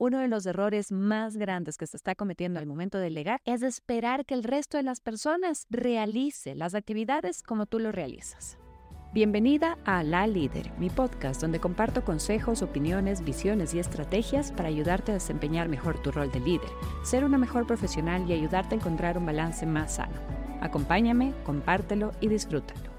uno de los errores más grandes que se está cometiendo al momento de delegar es esperar que el resto de las personas realice las actividades como tú lo realizas. Bienvenida a La Líder, mi podcast donde comparto consejos, opiniones, visiones y estrategias para ayudarte a desempeñar mejor tu rol de líder, ser una mejor profesional y ayudarte a encontrar un balance más sano. Acompáñame, compártelo y disfrútalo.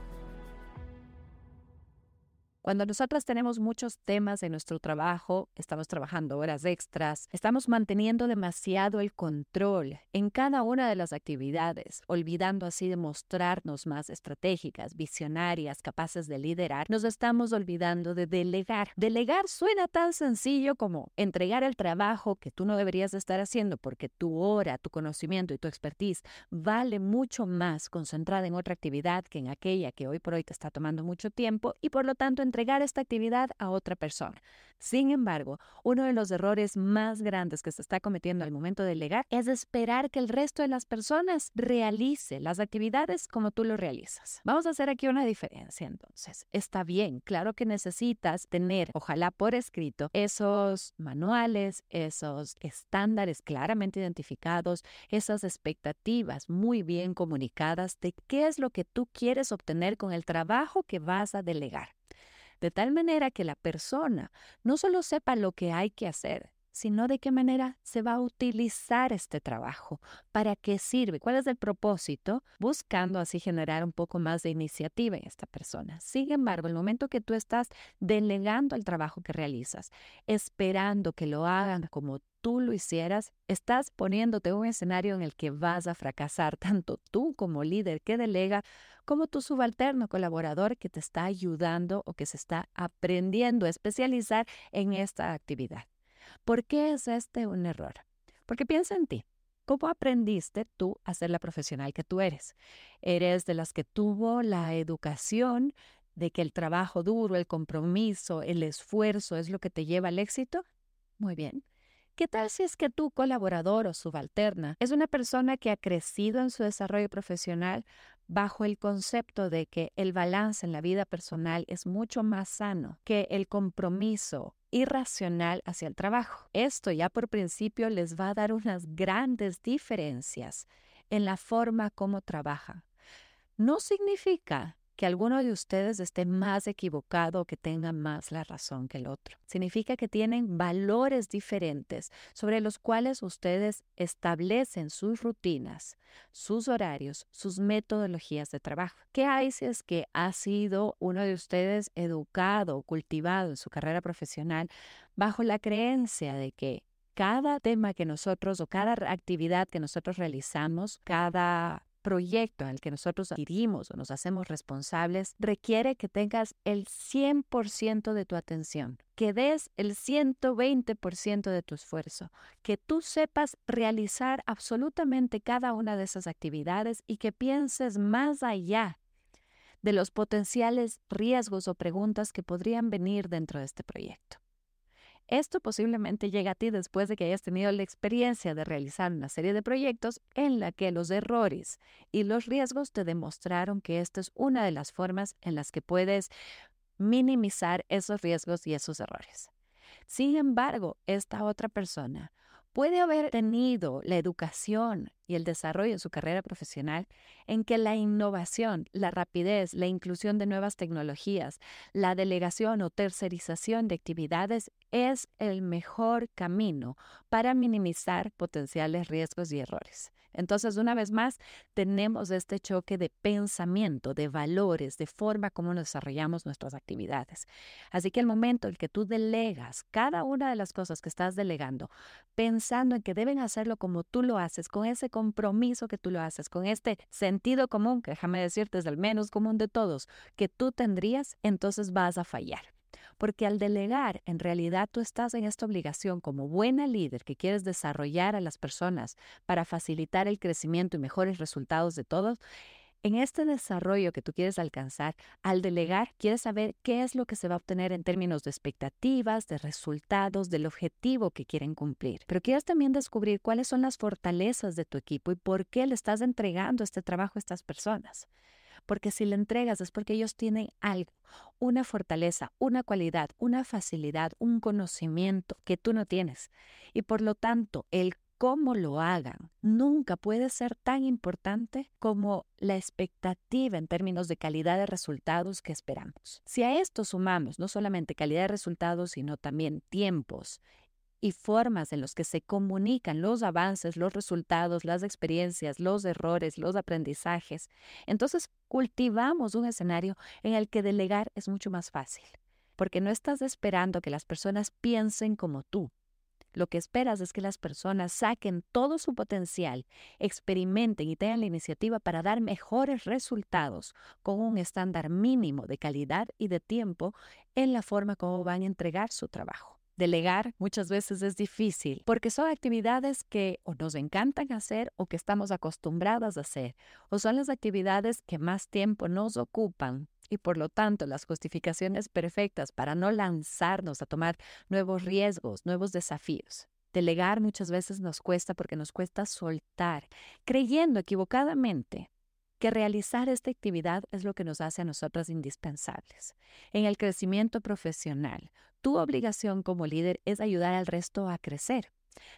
Cuando nosotras tenemos muchos temas en nuestro trabajo, estamos trabajando horas extras, estamos manteniendo demasiado el control en cada una de las actividades, olvidando así de mostrarnos más estratégicas, visionarias, capaces de liderar, nos estamos olvidando de delegar. Delegar suena tan sencillo como entregar el trabajo que tú no deberías estar haciendo porque tu hora, tu conocimiento y tu expertise vale mucho más concentrada en otra actividad que en aquella que hoy por hoy te está tomando mucho tiempo y por lo tanto entregar esta actividad a otra persona. Sin embargo, uno de los errores más grandes que se está cometiendo al momento de delegar es esperar que el resto de las personas realice las actividades como tú lo realizas. Vamos a hacer aquí una diferencia entonces. Está bien, claro que necesitas tener, ojalá por escrito, esos manuales, esos estándares claramente identificados, esas expectativas muy bien comunicadas de qué es lo que tú quieres obtener con el trabajo que vas a delegar de tal manera que la persona no solo sepa lo que hay que hacer, sino de qué manera se va a utilizar este trabajo, para qué sirve, cuál es el propósito, buscando así generar un poco más de iniciativa en esta persona. Sin embargo, el momento que tú estás delegando el trabajo que realizas, esperando que lo hagan como tú lo hicieras, estás poniéndote un escenario en el que vas a fracasar, tanto tú como líder que delega, como tu subalterno colaborador que te está ayudando o que se está aprendiendo a especializar en esta actividad. ¿Por qué es este un error? Porque piensa en ti. ¿Cómo aprendiste tú a ser la profesional que tú eres? ¿Eres de las que tuvo la educación de que el trabajo duro, el compromiso, el esfuerzo es lo que te lleva al éxito? Muy bien. ¿Qué tal si es que tu colaborador o subalterna es una persona que ha crecido en su desarrollo profesional bajo el concepto de que el balance en la vida personal es mucho más sano que el compromiso irracional hacia el trabajo. Esto ya por principio les va a dar unas grandes diferencias en la forma como trabaja. No significa que alguno de ustedes esté más equivocado o que tenga más la razón que el otro. Significa que tienen valores diferentes sobre los cuales ustedes establecen sus rutinas, sus horarios, sus metodologías de trabajo. ¿Qué hay si es que ha sido uno de ustedes educado o cultivado en su carrera profesional bajo la creencia de que cada tema que nosotros o cada actividad que nosotros realizamos, cada proyecto en el que nosotros adquirimos o nos hacemos responsables requiere que tengas el 100% de tu atención, que des el 120% de tu esfuerzo, que tú sepas realizar absolutamente cada una de esas actividades y que pienses más allá de los potenciales riesgos o preguntas que podrían venir dentro de este proyecto. Esto posiblemente llega a ti después de que hayas tenido la experiencia de realizar una serie de proyectos en la que los errores y los riesgos te demostraron que esta es una de las formas en las que puedes minimizar esos riesgos y esos errores. Sin embargo, esta otra persona puede haber tenido la educación y el desarrollo en su carrera profesional en que la innovación, la rapidez, la inclusión de nuevas tecnologías, la delegación o tercerización de actividades es el mejor camino para minimizar potenciales riesgos y errores. Entonces, una vez más, tenemos este choque de pensamiento, de valores, de forma como desarrollamos nuestras actividades. Así que el momento en que tú delegas cada una de las cosas que estás delegando, pensando en que deben hacerlo como tú lo haces, con ese compromiso que tú lo haces, con este sentido común, que déjame decirte es el menos común de todos, que tú tendrías, entonces vas a fallar. Porque al delegar, en realidad tú estás en esta obligación como buena líder que quieres desarrollar a las personas para facilitar el crecimiento y mejores resultados de todos. En este desarrollo que tú quieres alcanzar, al delegar, quieres saber qué es lo que se va a obtener en términos de expectativas, de resultados, del objetivo que quieren cumplir. Pero quieres también descubrir cuáles son las fortalezas de tu equipo y por qué le estás entregando este trabajo a estas personas. porque si le entregas es porque ellos tienen algo, una fortaleza, una cualidad, una facilidad, un conocimiento que tú no tienes. Y por lo tanto, el cómo lo hagan nunca puede ser tan importante como la expectativa en términos de calidad de resultados que esperamos. Si a esto sumamos no solamente calidad de resultados, sino también tiempos y formas en los que se comunican los avances, los resultados, las experiencias, los errores, los aprendizajes, entonces cultivamos un escenario en el que delegar es mucho más fácil, porque no estás esperando que las personas piensen como tú, lo que esperas es que las personas saquen todo su potencial, experimenten y tengan la iniciativa para dar mejores resultados con un estándar mínimo de calidad y de tiempo en la forma como van a entregar su trabajo. Delegar muchas veces es difícil porque son actividades que o nos encantan hacer o que estamos acostumbradas a hacer, o son las actividades que más tiempo nos ocupan y por lo tanto las justificaciones perfectas para no lanzarnos a tomar nuevos riesgos, nuevos desafíos. Delegar muchas veces nos cuesta porque nos cuesta soltar, creyendo equivocadamente que realizar esta actividad es lo que nos hace a nosotras indispensables. En el crecimiento profesional, tu obligación como líder es ayudar al resto a crecer,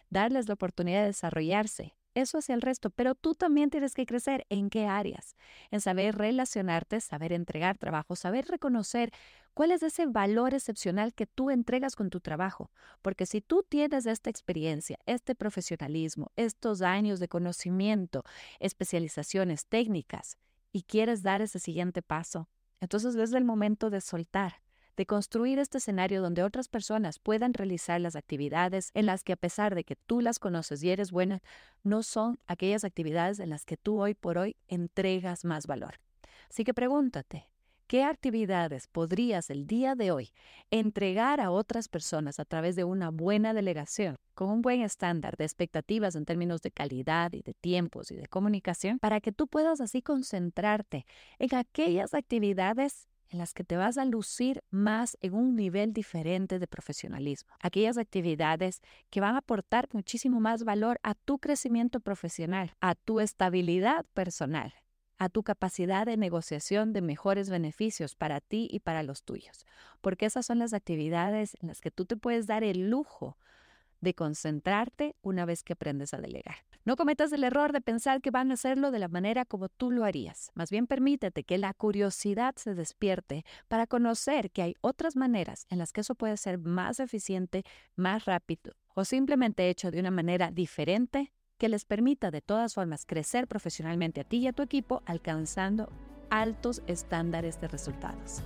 darles la oportunidad de desarrollarse, eso hacia el resto, pero tú también tienes que crecer. ¿En qué áreas? En saber relacionarte, saber entregar trabajo, saber reconocer cuál es ese valor excepcional que tú entregas con tu trabajo. Porque si tú tienes esta experiencia, este profesionalismo, estos años de conocimiento, especializaciones técnicas y quieres dar ese siguiente paso, entonces es el momento de soltar de construir este escenario donde otras personas puedan realizar las actividades en las que a pesar de que tú las conoces y eres buena, no son aquellas actividades en las que tú hoy por hoy entregas más valor. Así que pregúntate, ¿qué actividades podrías el día de hoy entregar a otras personas a través de una buena delegación, con un buen estándar de expectativas en términos de calidad y de tiempos y de comunicación, para que tú puedas así concentrarte en aquellas actividades en las que te vas a lucir más en un nivel diferente de profesionalismo. Aquellas actividades que van a aportar muchísimo más valor a tu crecimiento profesional, a tu estabilidad personal, a tu capacidad de negociación de mejores beneficios para ti y para los tuyos. Porque esas son las actividades en las que tú te puedes dar el lujo de concentrarte una vez que aprendes a delegar. No cometas el error de pensar que van a hacerlo de la manera como tú lo harías. Más bien permítete que la curiosidad se despierte para conocer que hay otras maneras en las que eso puede ser más eficiente, más rápido o simplemente hecho de una manera diferente que les permita de todas formas crecer profesionalmente a ti y a tu equipo alcanzando altos estándares de resultados.